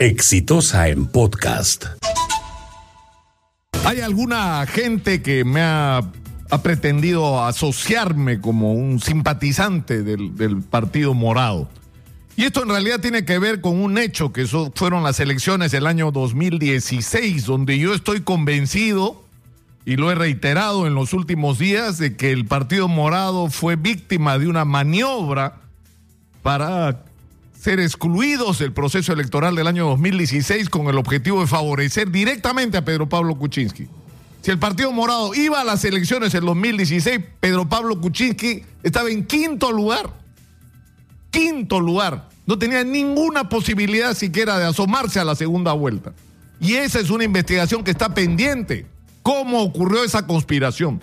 Exitosa en podcast. Hay alguna gente que me ha, pretendido asociarme como un simpatizante del, Partido Morado. Y esto en realidad tiene que ver con un hecho que fueron las elecciones del año 2016, donde yo estoy convencido, y lo he reiterado en los últimos días, de que el Partido Morado fue víctima de una maniobra para ser excluidos del proceso electoral del año 2016 con el objetivo de favorecer directamente a Pedro Pablo Kuczynski. Si el Partido Morado iba a las elecciones en 2016, Pedro Pablo Kuczynski estaba en quinto lugar. Quinto lugar. No tenía ninguna posibilidad siquiera de asomarse a la segunda vuelta. Y esa es una investigación que está pendiente. ¿Cómo ocurrió esa conspiración?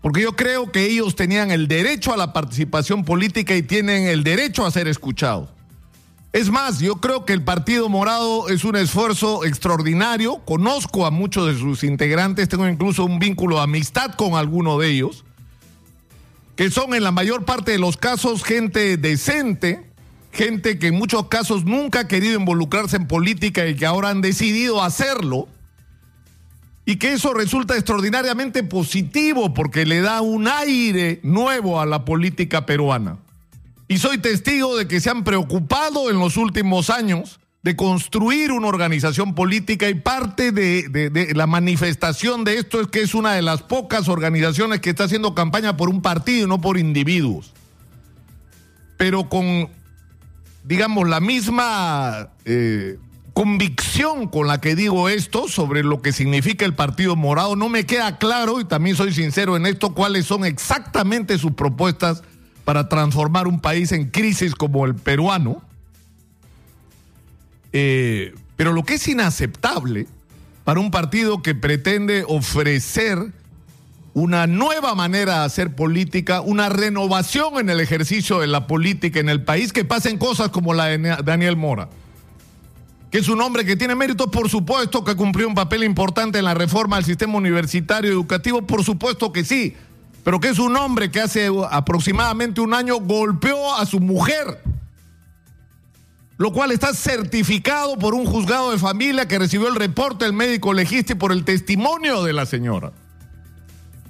Porque yo creo que ellos tenían el derecho a la participación política y tienen el derecho a ser escuchados. Es más, yo creo que el Partido Morado es un esfuerzo extraordinario. Conozco a muchos de sus integrantes, tengo incluso un vínculo de amistad con alguno de ellos, que son en la mayor parte de los casos gente decente, gente que en muchos casos nunca ha querido involucrarse en política y que ahora han decidido hacerlo y que eso resulta extraordinariamente positivo porque le da un aire nuevo a la política peruana. Y soy testigo de que se han preocupado en los últimos años de construir una organización política y parte de, la manifestación de esto es que es una de las pocas organizaciones que está haciendo campaña por un partido y no por individuos. Pero con, digamos, la misma... Eh, convicción con la que digo esto sobre lo que significa el Partido Morado. No me queda claro, y también soy sincero en esto, cuáles son exactamente sus propuestas para transformar un país en crisis como el peruano. Eh, pero lo que es inaceptable para un partido que pretende ofrecer una nueva manera de hacer política, una renovación en el ejercicio de la política en el país, que pasen cosas como la de Daniel Mora que es un hombre que tiene méritos, por supuesto que cumplió un papel importante en la reforma del sistema universitario educativo, por supuesto que sí, pero que es un hombre que hace aproximadamente un año golpeó a su mujer, lo cual está certificado por un juzgado de familia que recibió el reporte del médico legista por el testimonio de la señora.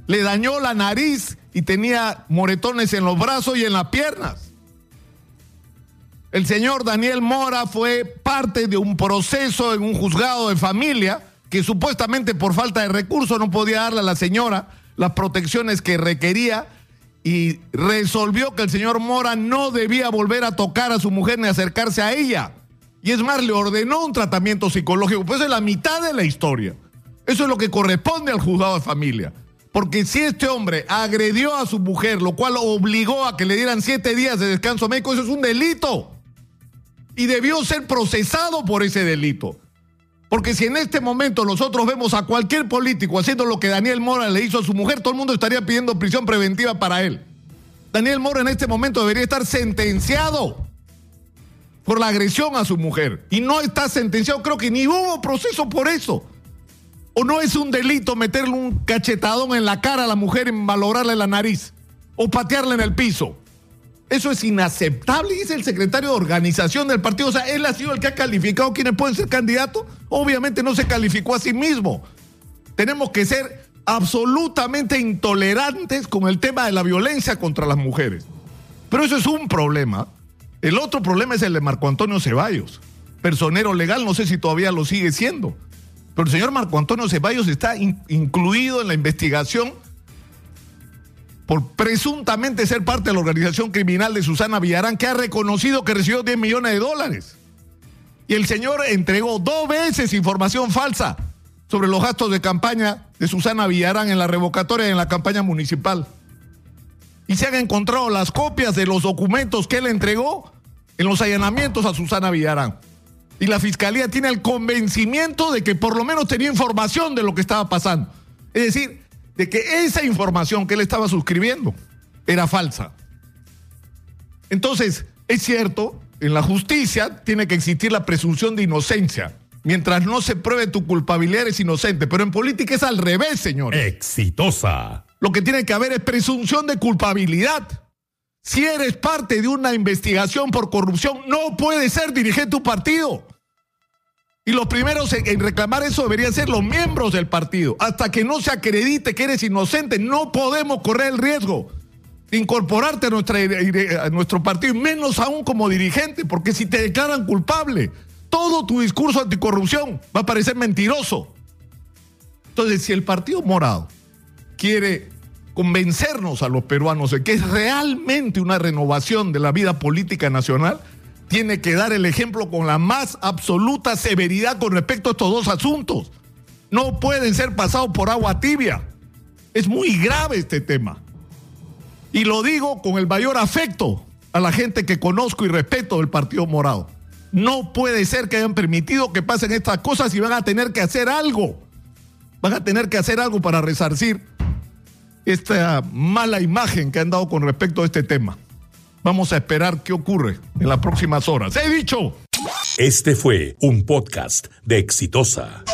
Le dañó la nariz y tenía moretones en los brazos y en las piernas. El señor Daniel Mora fue parte de un proceso en un juzgado de familia que supuestamente por falta de recursos no podía darle a la señora las protecciones que requería y resolvió que el señor Mora no debía volver a tocar a su mujer ni acercarse a ella. Y es más, le ordenó un tratamiento psicológico. Pues es la mitad de la historia. Eso es lo que corresponde al juzgado de familia. Porque si este hombre agredió a su mujer, lo cual obligó a que le dieran siete días de descanso médico, eso es un delito y debió ser procesado por ese delito. Porque si en este momento nosotros vemos a cualquier político haciendo lo que Daniel Mora le hizo a su mujer, todo el mundo estaría pidiendo prisión preventiva para él. Daniel Mora en este momento debería estar sentenciado por la agresión a su mujer. Y no está sentenciado, creo que ni hubo proceso por eso. O no es un delito meterle un cachetadón en la cara a la mujer y malograrle la nariz. O patearle en el piso. Eso es inaceptable es el secretario de organización del partido. O sea, él ha sido el que ha calificado quiénes pueden ser candidatos. Obviamente no se calificó a sí mismo. Tenemos que ser absolutamente intolerantes con el tema de la violencia contra las mujeres. Pero eso es un problema. El otro problema es el de Marco Antonio Ceballos. Personero legal, no sé si todavía lo sigue siendo. Pero el señor Marco Antonio Ceballos está in incluido en la investigación por presuntamente ser parte de la organización criminal de Susana Villarán, que ha reconocido que recibió 10 millones de dólares. Y el señor entregó dos veces información falsa sobre los gastos de campaña de Susana Villarán en la revocatoria y en la campaña municipal. Y se han encontrado las copias de los documentos que él entregó en los allanamientos a Susana Villarán. Y la fiscalía tiene el convencimiento de que por lo menos tenía información de lo que estaba pasando. Es decir, de que esa información que él estaba suscribiendo era falsa. Entonces, es cierto, en la justicia tiene que existir la presunción de inocencia. Mientras no se pruebe tu culpabilidad, eres inocente. Pero en política es al revés, señores. Exitosa. Lo que tiene que haber es presunción de culpabilidad. Si eres parte de una investigación por corrupción, no puedes ser dirigente de tu partido. Y los primeros en reclamar eso deberían ser los miembros del partido. Hasta que no se acredite que eres inocente, no podemos correr el riesgo de incorporarte a, nuestra, a nuestro partido, menos aún como dirigente, porque si te declaran culpable, todo tu discurso anticorrupción va a parecer mentiroso. Entonces, si el Partido Morado quiere convencernos a los peruanos de que es realmente una renovación de la vida política nacional, tiene que dar el ejemplo con la más absoluta severidad con respecto a estos dos asuntos. No pueden ser pasados por agua tibia. Es muy grave este tema. Y lo digo con el mayor afecto a la gente que conozco y respeto del Partido Morado. No puede ser que hayan permitido que pasen estas cosas y van a tener que hacer algo. Van a tener que hacer algo para resarcir esta mala imagen que han dado con respecto a este tema. Vamos a esperar qué ocurre en las próximas horas. He dicho. Este fue un podcast de Exitosa.